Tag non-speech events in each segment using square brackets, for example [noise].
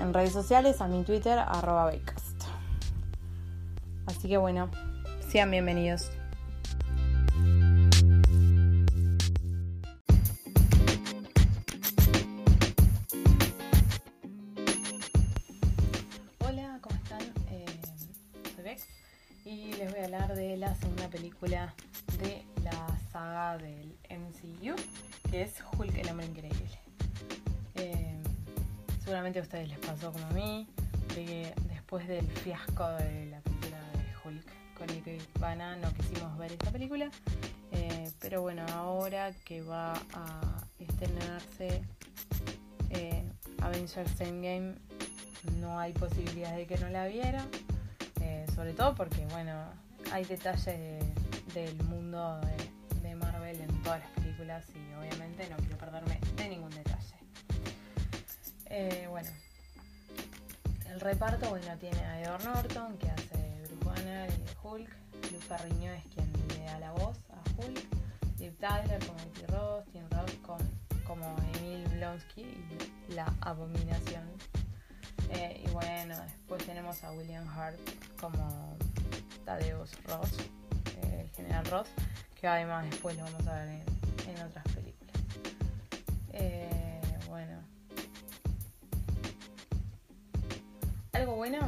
en redes sociales, a mi Twitter, arroba Así que bueno, sean bienvenidos. Hola, ¿cómo están? Eh, soy Bex y les voy a hablar de la segunda película de la saga del MCU, que es Hulk el hombre increíble. Eh, seguramente a ustedes les pasó como a mí, de que después del fiasco de la película de Hulk con Eric Bana no quisimos ver esta película, eh, pero bueno, ahora que va a estrenarse eh, Avengers Endgame, no hay posibilidad de que no la viera, sobre todo porque bueno, hay detalles del mundo de, Marvel en todas las películas y obviamente no quiero perderme de ningún detalle. Eh, bueno, el reparto bueno tiene a Edward Norton que hace Bruce y Hulk, Luke Carriño es quien le da la voz a Hulk, Liv Tyler como Betty Ross, Tim Ross como Emil Blonsky y la abominación. Eh, y bueno, después tenemos a William Hart como Thaddeus Ross el general Ross, que además después lo vamos a ver en, otras películas. Eh, bueno,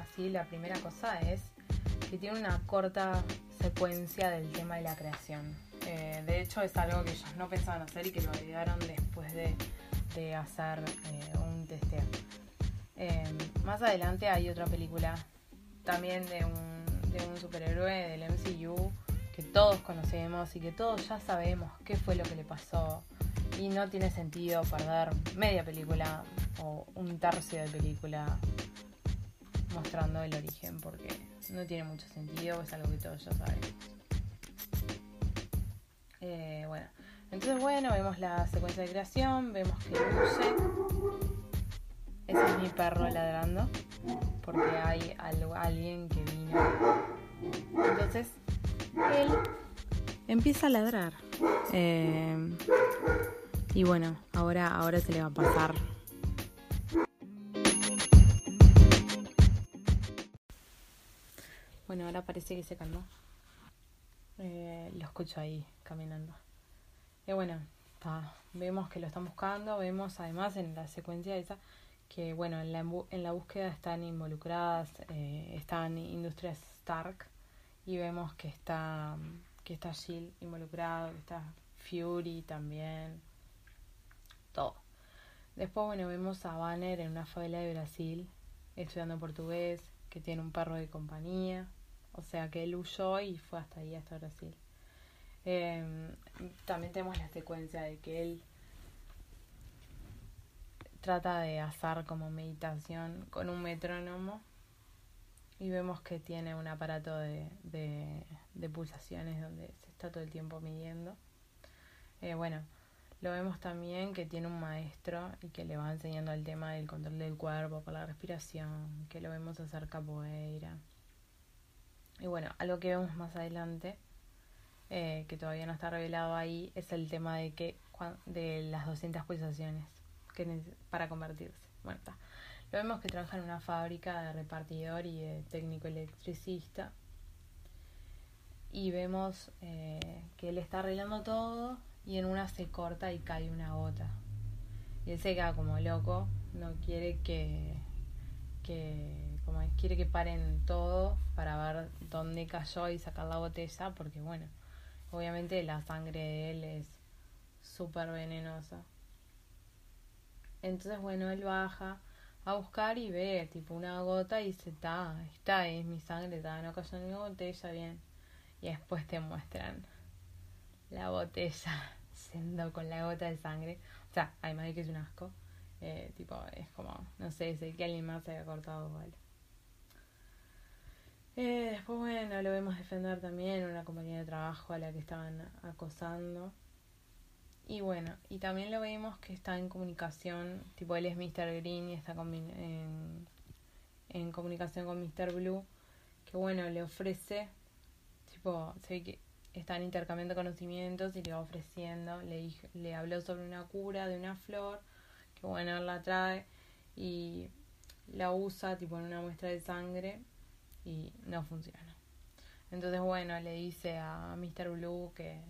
así la primera cosa es que tiene una corta secuencia del tema de la creación. Eh, de hecho es algo que ellos no pensaban hacer y que lo agregaron después de, hacer eh, un testeo. más adelante hay otra película también de un de un superhéroe del MCU que todos conocemos y que todos ya sabemos qué fue lo que le pasó. Y no tiene sentido perder media película o un tercio de película mostrando el origen porque no tiene mucho sentido, es algo que todos ya sabemos. Eh, bueno, entonces bueno, vemos la secuencia de creación, vemos que luce. Ese es mi perro ladrando porque hay alguien que vino. Entonces, él empieza a ladrar. Eh, y bueno, ahora, ahora se le va a pasar. Ahora parece que se calmó. Eh, lo escucho ahí caminando. Y bueno, vemos que lo están buscando. Vemos además en la secuencia esa que bueno, en la, en la búsqueda están involucradas, eh, están Industrias Stark y vemos que está, que está Jill involucrado, que está Fury también, todo. Después, bueno, vemos a Banner en una favela de Brasil, estudiando portugués, que tiene un perro de compañía, o sea que él huyó y fue hasta ahí, hasta Brasil. Em, también tenemos la secuencia de que él trata de hacer como meditación con un metrónomo y vemos que tiene un aparato de, de, pulsaciones donde se está todo el tiempo midiendo. Eh, bueno, lo vemos también que tiene un maestro y que le va enseñando el tema del control del cuerpo por la respiración, que lo vemos hacer capoeira. Y bueno, algo que vemos más adelante, eh, que todavía no está revelado ahí, es el tema de que de las 200 pulsaciones que para convertirse. Bueno, está. Lo vemos que trabaja en una fábrica de repartidor y de técnico electricista. Y vemos eh, que él está arreglando todo y en una se corta y cae una gota. Y él se queda como loco, no quiere que, que como quiere que paren todo para ver dónde cayó y sacar la botella, porque bueno, obviamente la sangre de él es súper venenosa. Entonces, bueno, él baja a buscar y ve tipo una gota y dice, está, está, es mi sangre, está, no cayó en la botella, bien. Y después te muestran la botella [laughs] siendo con la gota de sangre. O sea, además de que es un asco, eh, tipo, es como, no sé, sé que alguien más se haya cortado, vale. Eh, después, bueno, lo vemos defender también una compañía de trabajo a la que estaban acosando. Y bueno, y también lo vemos que está en comunicación, tipo él es Mr. Green y está en, en comunicación con Mr. Blue, que bueno, le ofrece, tipo, se ve que están intercambiando conocimientos y le va ofreciendo, le, le habló sobre una cura de una flor, que bueno, él la trae y la usa tipo en una muestra de sangre y no funciona. Entonces bueno, le dice a Mr. Blue que,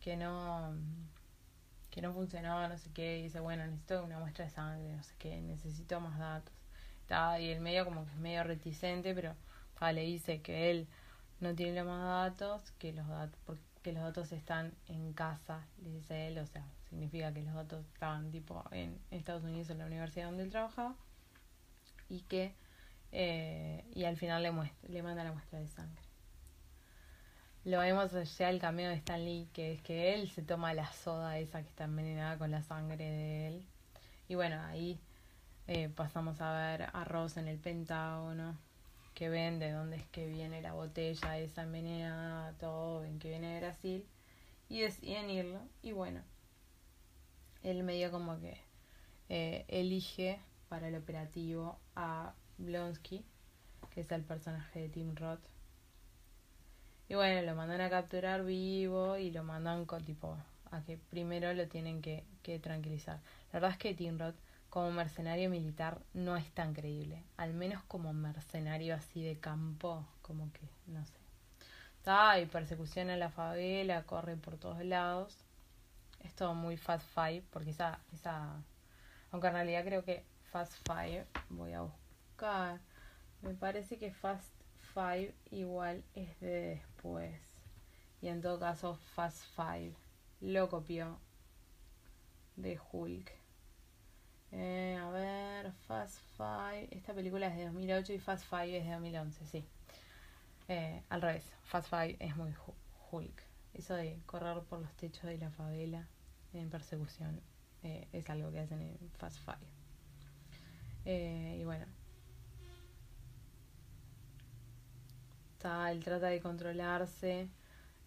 que no que no funcionaba, no sé qué, y dice, bueno, necesito una muestra de sangre, no sé qué, necesito más datos. Y el medio como que es medio reticente, pero le dice que él no tiene más datos, que los datos, porque los datos están en casa, dice él, o sea, significa que los datos estaban tipo en Estados Unidos en la universidad donde él trabajaba, y que eh, y al final le muestra, le manda la muestra de sangre lo vemos ya el cameo de Stan Lee, que es que él se toma la soda esa que está envenenada con la sangre de él. Y bueno, ahí eh, pasamos a ver a Ross en el Pentágono, que ven de dónde es que viene la botella esa envenenada, todo, ven que viene de Brasil. Y deciden irlo. Y bueno, él medio como que eh, elige para el operativo a Blonsky, que es el personaje de Tim Roth y bueno, lo mandan a capturar vivo y lo mandan con tipo a que primero lo tienen que, que tranquilizar. La verdad es que Tim Roth como mercenario militar no es tan creíble. Al menos como mercenario así de campo, como que, no sé. Está, hay persecución en la favela, corre por todos lados. Es todo muy Fast Five, porque esa, esa, aunque en realidad creo que Fast Five, voy a buscar, me parece que Fast Five igual es de después. Y en todo caso, Fast Five lo copió de Hulk. Eh, a ver, Fast Five. Esta película es de 2008 y Fast Five es de 2011, sí. Eh, al revés, Fast Five es muy Hulk. Eso de correr por los techos de la favela en persecución eh, es algo que hacen en Fast Five. y bueno, él trata de controlarse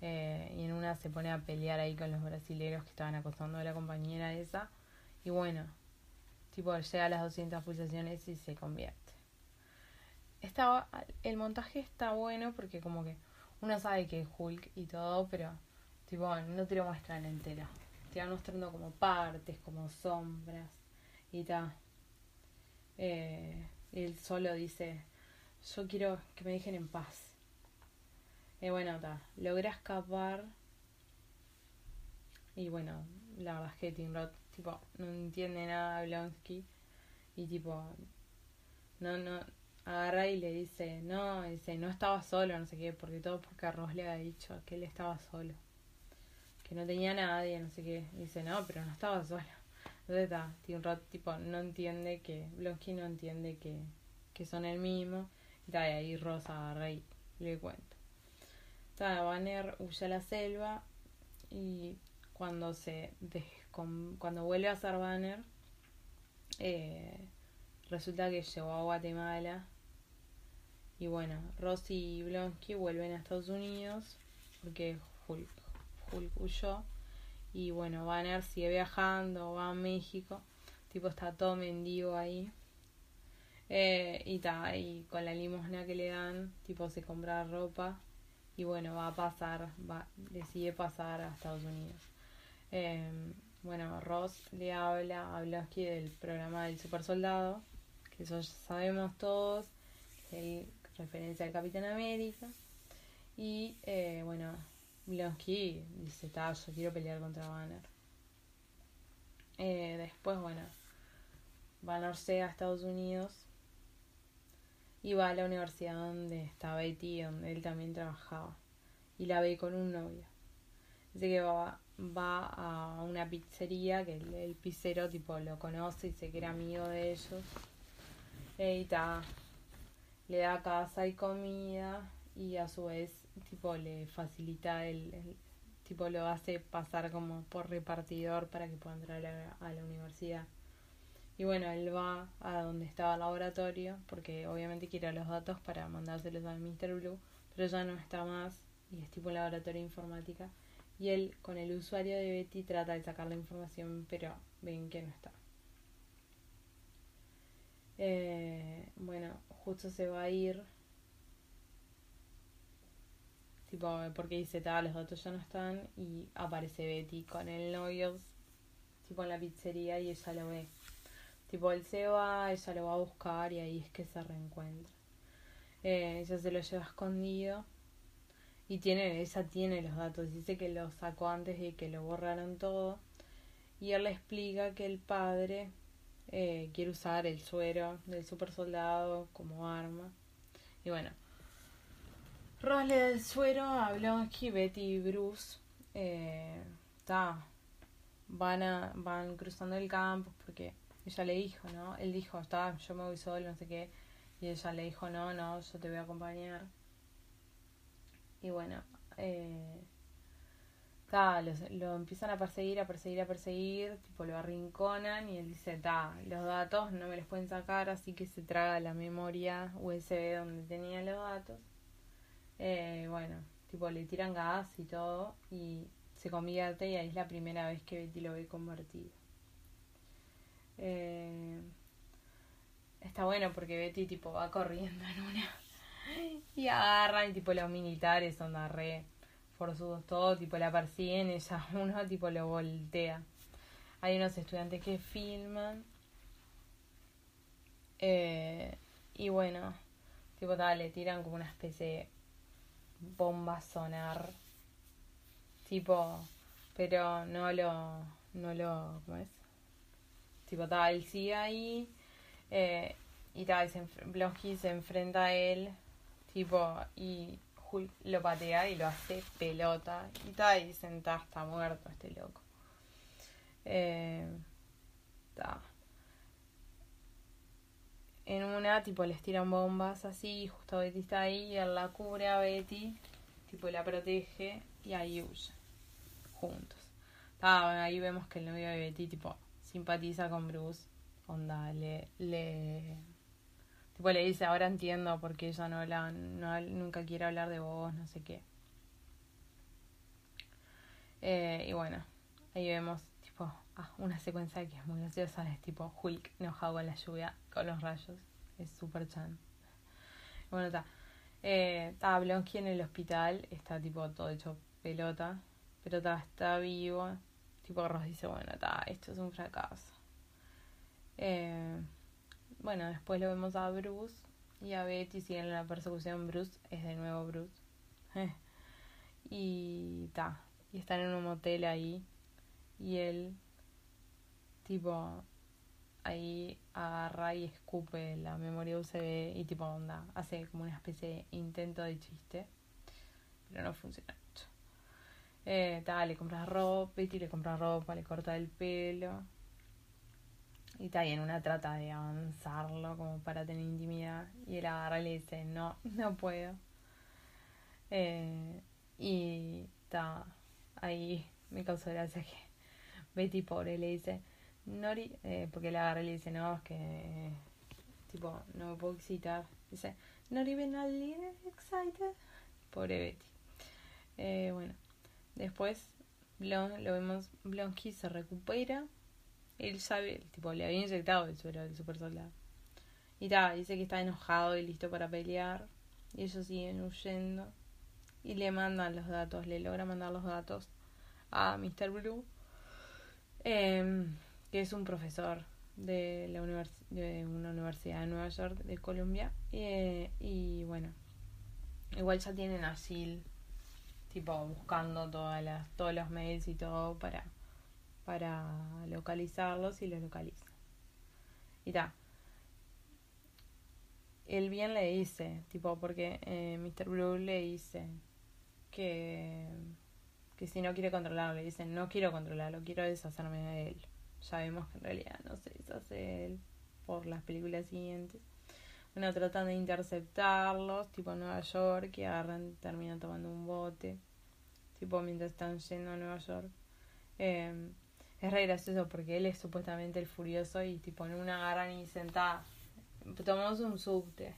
eh, y en una se pone a pelear ahí con los brasileros que estaban acosando a la compañera esa y bueno, tipo llega a las 200 pulsaciones y se convierte. Estaba, el montaje está bueno porque como que uno sabe que es Hulk y todo, pero tipo no te lo muestran entero. Te van mostrando como partes, como sombras y tal. Eh, él solo dice, yo quiero que me dejen en paz. Y bueno, ta, logra escapar. Y bueno, la verdad es que Tim Roth, tipo, no entiende nada de Blonsky. Y tipo, no, no, agarra y le dice, no, dice, no estaba solo, no sé qué, porque todo porque Ross le había dicho que él estaba solo. Que no tenía nadie, no sé qué. dice, no, pero no estaba solo. Entonces está, Tim Roth, tipo, no entiende que, Blonsky no entiende que, que son el mismo. Y, ahí Ross agarra y le cuenta. Banner huye a la selva y cuando se cuando vuelve a ser Banner eh, resulta que llegó a Guatemala y bueno, Rosy y Blonsky vuelven a Estados Unidos porque Hulk, Hulk huyó. Y bueno, Banner sigue viajando, va a México. Tipo, está todo mendigo ahí. Eh, y ta, y con la limosna que le dan, tipo, se compra ropa. Y bueno, va a pasar, va, decide pasar a Estados Unidos. Eh, bueno, Ross le habla a Blonsky del programa del super soldado, que eso ya sabemos todos, hay referencia al Capitán América. Y eh, bueno, Blonsky dice, está, yo quiero pelear contra Banner. Eh, después, bueno, Banner se a Estados Unidos va a la universidad donde está Betty, donde él también trabajaba. Y la ve con un novio. Dice que va, va a una pizzería que el, el pizzero tipo lo conoce y se que era amigo de ellos. Y ta, le da casa y comida y a su vez tipo le facilita el, el- tipo lo hace pasar como por repartidor para que pueda entrar a, a la universidad. Y bueno, él va a donde estaba el laboratorio porque obviamente quiere los datos para mandárselos al Mr. Blue, pero ya no está más y es tipo un laboratorio de informática y él con el usuario de Betty trata de sacar la información, pero ven que no está. Eh, bueno, justo se va a ir. Tipo, porque dice, los datos ya no están. Y aparece Betty con el novio, tipo en la pizzería, y ella lo ve. Tipo, él se va, ella lo va a buscar, y ahí es que se reencuentra. Eh, ella se lo lleva escondido. Y tiene, ella tiene los datos, dice que los sacó antes de que lo borraran todo. Y él le explica que el padre eh, quiere usar el suero del super soldado como arma. Y bueno, Ross le da el suero a Blonsky, Betty y Bruce. Eh, van, a, van cruzando el campo porque ella le dijo, ¿no? Él dijo, está, yo me voy solo, no sé qué. Y ella le dijo, no, no, yo te voy a acompañar. Y bueno, eh, ta, lo empiezan a perseguir, a perseguir, a perseguir, tipo lo arrinconan y él dice, ta, los datos no me los pueden sacar, así que se traga la memoria USB donde tenía los datos. Eh, bueno, tipo le tiran gas y todo y se convierte y ahí es la primera vez que Betty lo ve convertido. Eh, está bueno porque Betty tipo va corriendo en una [laughs] y agarran y tipo los militares son re forzudos todo, tipo la persiguen, ella [laughs] uno tipo lo voltea. Hay unos estudiantes que filman. Eh, y bueno, tipo tal, le tiran como una especie de bomba sonar. Tipo, pero no lo, no lo, ¿cómo es? Tipo tal, sigue ahí. Eh, y tal, se Blonsky se enfrenta a él, tipo, y Hulk lo patea y lo hace pelota. Y tal, y dicen, "Ta, está muerto este loco. Eh, ta. En una, tipo, les tiran bombas así, justo Betty está ahí, y él la cubre a Betty, tipo, la protege, y ahí huyen, juntos. Ta, ahí vemos que el novio de Betty, tipo, simpatiza con Bruce, onda, le, le, tipo, le dice, ahora entiendo por qué ella no, habla, no nunca quiere hablar de vos, no sé qué. Eh, y bueno, ahí vemos, tipo, ah, una secuencia que es muy graciosa, es tipo Hulk enojado con la lluvia, con los rayos, es super chan. Bueno, está. Eh, Blonsky en el hospital, está tipo todo hecho pelota, pero está, está vivo. Tipo Ross dice, bueno, está, esto es un fracaso. Eh, bueno, después lo vemos a Bruce y a Betty siguen la persecución. Bruce es de nuevo Bruce. [laughs] y ta, y están en un motel ahí. Y él, tipo, ahí agarra y escupe la memoria USB y tipo onda, hace como una especie de intento de chiste, pero no funciona. Eh, le compras ropa, Betty le compra ropa, le corta el pelo. Y ta, y en una trata de avanzarlo como para tener intimidad. Y él agarra y le dice, no, no puedo. Eh, y ta, ahí me causó gracia que Betty pobre le dice, Nori, eh, porque le agarra y le dice, no, es que, tipo, no me puedo excitar. Dice, not even a little excited. Pobre Betty. Eh, bueno, después Blon, lo vemos, Blonsky se recupera. Él sabe, tipo, le había inyectado el suero del super soldado. Y ta, dice que está enojado y listo para pelear. Y ellos siguen huyendo. Y le mandan los datos, le logra mandar los datos a Mr. Blue. Em, que es un profesor de, la de una universidad de Nueva York, de Columbia. y bueno, igual ya tienen así tipo buscando todas las, todos los mails y todo para, para localizarlos y los localiza. Y ta. Él bien le dice, tipo, porque eh, Mr. Blue le dice que, que si no quiere controlarlo, le dice, no quiero controlarlo, quiero deshacerme de él. Ya vemos que en realidad no se deshace él por las películas siguientes. Bueno, tratan de interceptarlos, tipo Nueva York, y agarran, terminan tomando un bote, tipo mientras están yendo a Nueva York. Eh, es re gracioso porque él es supuestamente el furioso y tipo en una agarran y sentada, tomamos un subte.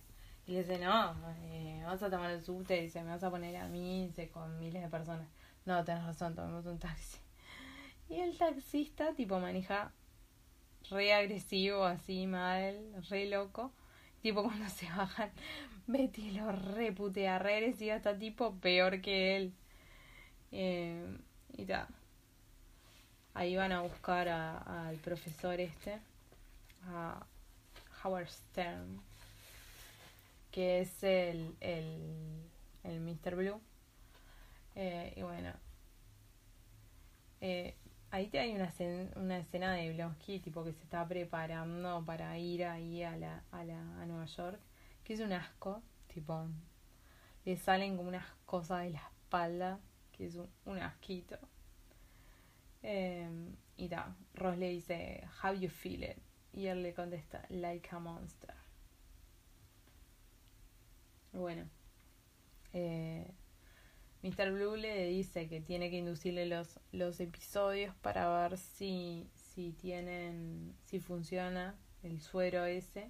Y le dice, no, eh, vamos a tomar el subte, y dice, me vas a poner a mí, dice, con miles de personas. No, tenés razón, tomemos un taxi. [laughs] Y el taxista, tipo, maneja re agresivo, así, mal, re loco tipo cuando se bajan, [laughs] Betty lo reputea, re y hasta tipo peor que él. Eh, y tal. Ahí van a buscar al profesor este, a Howard Stern, que es el, el, el Mr. Blue. Eh, y bueno, eh, ahí te hay una, una escena de Blonsky tipo que se está preparando para ir ahí a la, a la a Nueva York que es un asco tipo le salen como unas cosas de la espalda que es un, asquito. Em, y da Ross le dice how you feel it y él le contesta like a monster. Bueno eh, Mr. Blue le dice que tiene que inducirle los, los episodios para ver si, si tienen, si funciona el suero ese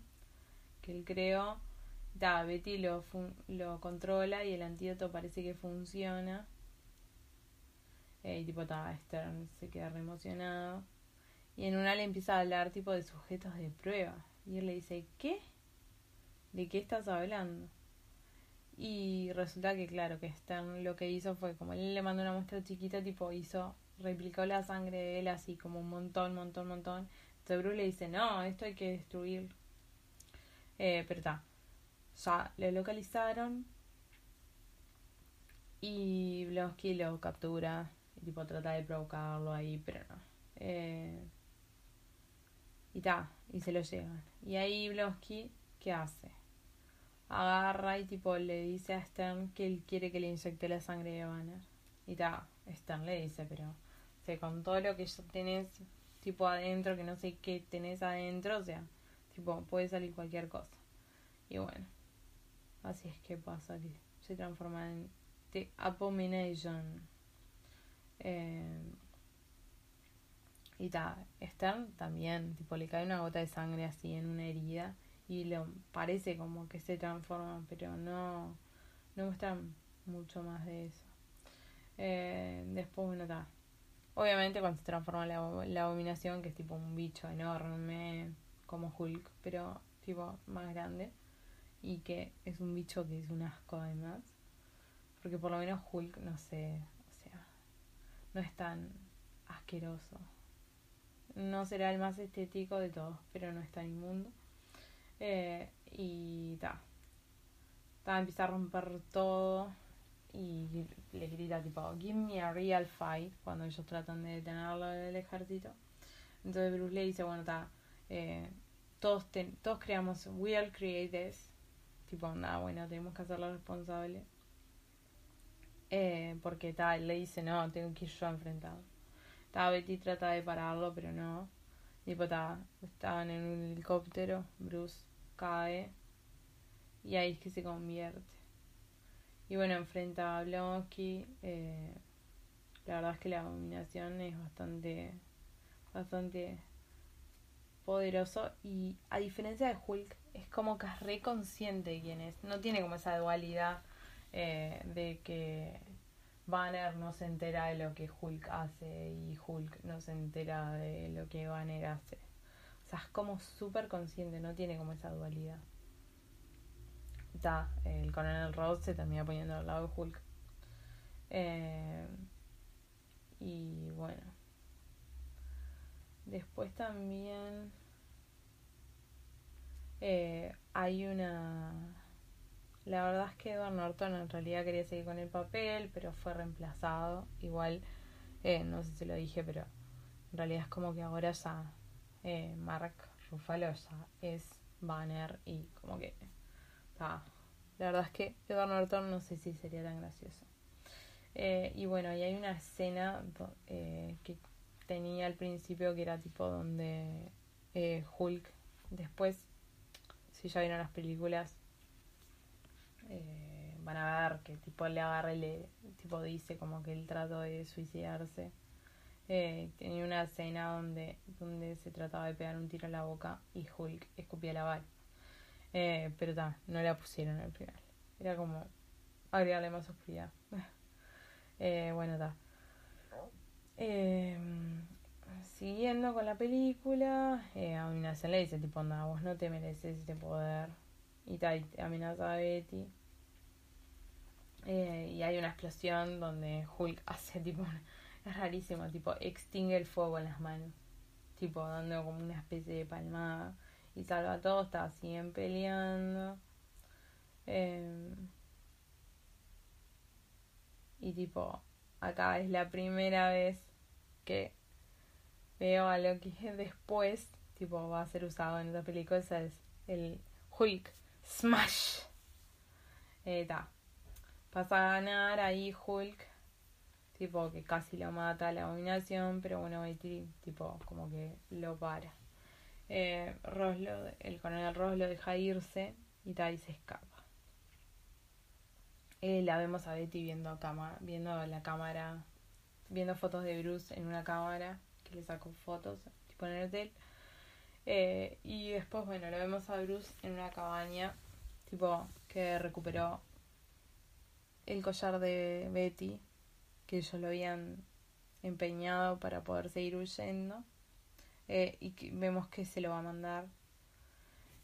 que él creó. Da, Betty lo, lo controla y el antídoto parece que funciona. Eh, y tipo, ta, Stern se queda re emocionado. Y en una le empieza a hablar tipo de sujetos de prueba. Y él le dice, ¿qué? ¿De qué estás hablando? Y resulta que, claro, que Stern lo que hizo fue, como él le mandó una muestra chiquita, tipo, hizo, replicó la sangre de él así, como un montón, montón, montón. Entonces Bruce le dice, no, esto hay que destruir. Eh, pero está, ya le localizaron. Y Blonsky lo captura. Y tipo trata de provocarlo ahí, pero no. Eh, y ta, y se lo llevan. Y ahí Blonsky, ¿qué hace? Agarra y tipo le dice a Stern que él quiere que le inyecte la sangre de Banner. Y ta, Stern le dice, pero se con todo lo que tenés tipo adentro, que no sé qué tenés adentro, o sea, tipo puede salir cualquier cosa. Y bueno, así es que pasa que se transforma en Abomination. Eh, y ta, Stern también, tipo le cae una gota de sangre así en una herida y lo parece como que se transforma, pero no, no muestran mucho más de eso. Eh, después, bueno, está. Obviamente cuando se transforma la, la abominación, que es tipo un bicho enorme, como Hulk, pero tipo más grande, y que es un bicho que es un asco además, porque por lo menos Hulk, no sé, o sea, no es tan asqueroso. No será el más estético de todos, pero no es tan inmundo. Eh, y ta. Ta empieza a romper todo y le grita tipo, give me a real fight cuando ellos tratan de detenerlo del ejército. Entonces Bruce le dice, bueno, ta, eh, todos, todos creamos, we'll create this. Tipo, nada, bueno, tenemos que hacerlo responsable. Eh, porque tal, le dice, no, tengo que ir yo enfrentado. Ta, Betty trata de pararlo, pero no. Tipo, ta, estaban en un helicóptero, Bruce cae y ahí es que se convierte. Y bueno, enfrenta a Blonsky. Eh, la verdad es que la abominación es bastante, bastante poderoso y a diferencia de Hulk es como que es reconsciente de quién es. No tiene como esa dualidad eh, de que Banner no se entera de lo que Hulk hace y Hulk no se entera de lo que Banner hace. O sea, es como súper consciente, no tiene como esa dualidad. Está, el coronel Ross se termina poniendo al lado de Hulk. Eh, y bueno. Después también eh, hay una... La verdad es que Edward Norton en realidad quería seguir con el papel, pero fue reemplazado. Igual, eh, no sé si lo dije, pero en realidad es como que ahora ya eh, Mark Ruffalo ya es Banner y como que... la verdad es que Edward Norton no sé si sería tan gracioso. y bueno, y hay una escena que tenía al principio que era tipo donde Hulk después si ya vieron las películas, eh, van a ver que tipo le agarra y le tipo dice como que él trató de suicidarse. Eh, tenía una escena donde, donde se trataba de pegar un tiro a la boca y Hulk escupía la bala. Eh, pero ta, no la pusieron al final. Era como agregarle más oscuridad. [laughs] bueno, está siguiendo con la película, eh, amenaza le dice tipo, no, vos no te mereces este poder. Y tal, amenaza a Betty. Eh, y hay una explosión donde Hulk hace [laughs] tipo, es rarísimo, tipo, extingue el fuego en las manos. Tipo, dando como una especie de palmada. Y salva a todos, está, siguen peleando. Eh, y tipo, acá es la primera vez que veo a lo que [laughs] después, tipo, va a ser usado en otra película, es el Hulk Smash. Eh, Pasa a ganar ahí Hulk, tipo, que casi lo mata a la abominación, pero bueno, Betty, tipo, como que lo para. Eh, el coronel Ross lo deja irse y tal, se escapa. Eh, la vemos a Betty viendo, a cámara, viendo la cámara, viendo fotos de Bruce en una cámara que le sacó fotos, tipo en el hotel. Eh, y después, bueno, lo vemos a Bruce en una cabaña, tipo que recuperó el collar de Betty, que ellos lo habían empeñado para poder seguir huyendo. Eh, y que vemos que se lo va a mandar.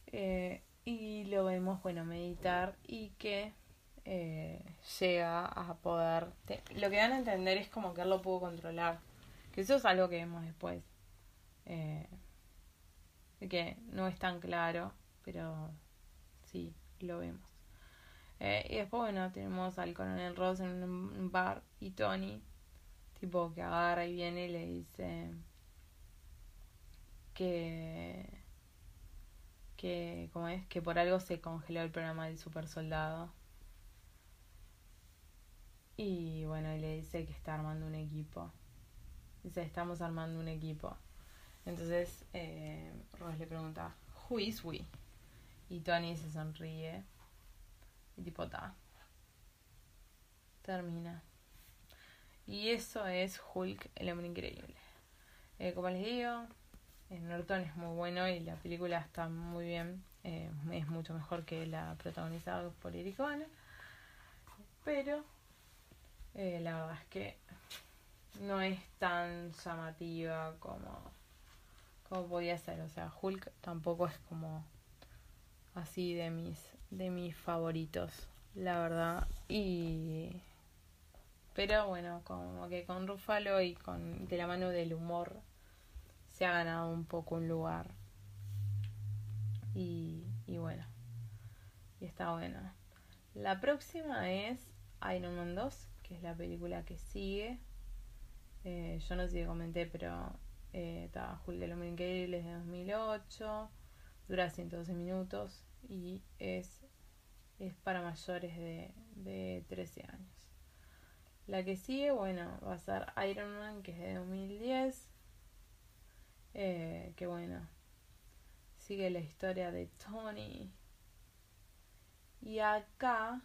Eh, y lo vemos, bueno, meditar y que llega a poder... lo que van a entender es como que él lo pudo controlar que eso es algo que vemos después. Eh, que no es tan claro, pero sí, lo vemos. Eh, y después, bueno, tenemos al coronel Ross en un bar y Tony, tipo que agarra y viene y le dice que, que, ¿cómo es? Que por algo se congeló el programa del super soldado. Y bueno, y le dice que está armando un equipo. Dice, estamos armando un equipo. Entonces eh, Ross le pregunta, Who is we? Y Tony se sonríe. Y tipo, ta. Termina. Y eso es Hulk, el hombre increíble. Eh, como les digo, Norton es muy bueno y la película está muy bien. Eh, es mucho mejor que la protagonizada por Eric Pero eh, la verdad es que no es tan llamativa como, como podía ser. O sea, Hulk tampoco es como así de mis, de mis favoritos, la verdad. Y pero bueno, como que con Rufalo y con de la mano del humor se ha ganado un poco un lugar. Y, y bueno, y está buena. La próxima es Iron Man 2, que es la película que sigue. Eh, yo no sé si comenté, pero eh, está Hulk de hombre increíble es de 2008, dura 112 minutos y es, es para mayores de, de 13 años. La que sigue, bueno, va a ser Iron Man, que es de 2010. Eh, que bueno, sigue la historia de Tony. Y acá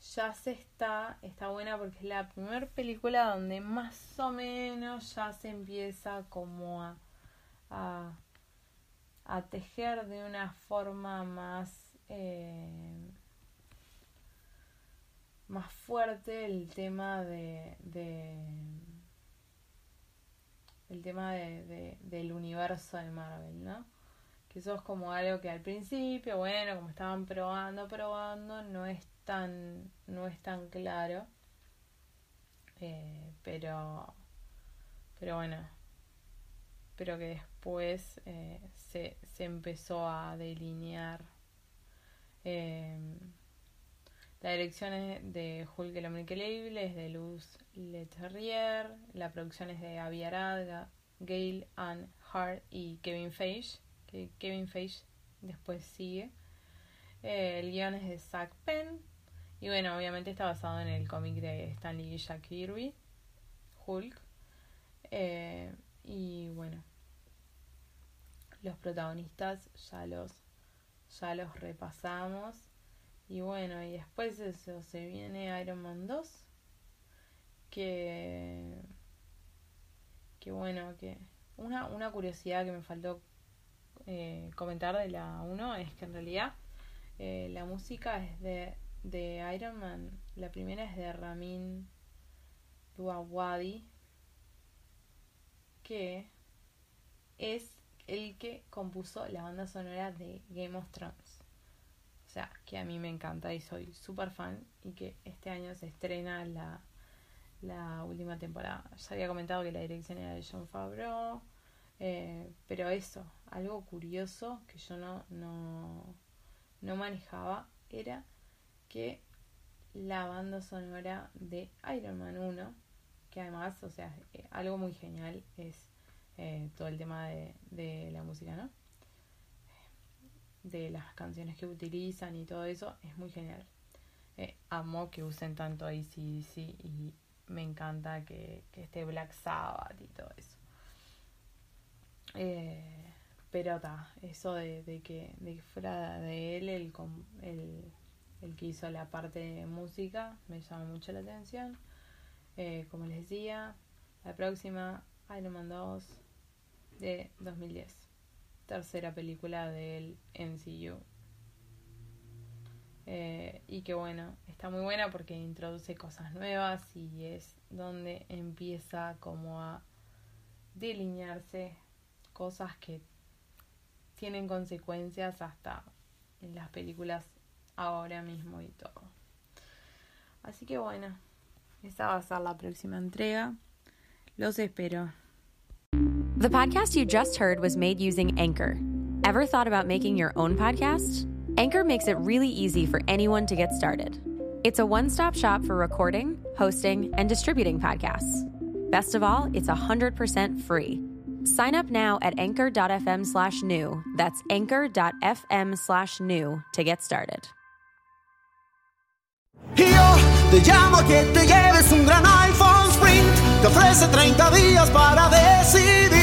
ya se está, está buena porque es la primera película donde más o menos ya se empieza como a, a, a tejer de una forma más, eh, más fuerte el tema de, el tema de, del universo de Marvel, ¿no? Que eso es como algo que al principio, bueno, como estaban probando, probando, no es tan, no es tan claro. Eh, pero, pero bueno, pero que después eh, se, se, empezó a delinear. Eh, la dirección es de Hulk el hombre increíble, es de Luz Leterrier, la producción es de Aviarad, Gail Ann Hart y Kevin Feige, que Kevin Feige después sigue. el guion es de Zach Penn, y bueno, obviamente está basado en el cómic de Stanley y Jack Kirby, Hulk. Eh, y bueno, los protagonistas ya los, ya los repasamos. Y bueno, y después de eso se viene Iron Man 2. Que. Que bueno, que. Una, una curiosidad que me faltó eh, comentar de la 1 es que en realidad eh, la música es de de Iron Man, la primera es de Ramin Djawadi, que es el que compuso la banda sonora de Game of Thrones. O sea, que a mí me encanta y soy súper fan y que este año se estrena la, la última temporada. Ya había comentado que la dirección era de John Favreau, eh, pero eso, algo curioso que yo no, no, no manejaba era que la banda sonora de Iron Man 1, que además, o sea, eh, algo muy genial es eh, todo el tema de, la música, ¿no? De las canciones que utilizan y todo eso, es muy genial. Eh, amo que usen tanto ACDC y me encanta que, esté Black Sabbath y todo eso. pero está, eso de, que, de fuera de él el, el el que hizo la parte de música, me llama mucho la atención. Eh, como les decía, la próxima, Iron Man 2 de 2010. Tercera película del MCU. Eh, y que bueno, está muy buena porque introduce cosas nuevas y es donde empieza como a delinearse cosas que tienen consecuencias hasta en las películas ahora mismo y todo. Así que bueno, esa va a ser la próxima entrega. Los espero. The podcast you just heard was made using Anchor. Ever thought about making your own podcast? Anchor makes it really easy for anyone to get started. It's a one stop shop for recording, hosting, and distributing podcasts. Best of all, it's 100% free. Sign up now at anchor.fm slash new. That's anchor.fm slash new to get started. Te llamo que te lleves un gran iPhone Sprint. Te ofrece 30 días para decidir.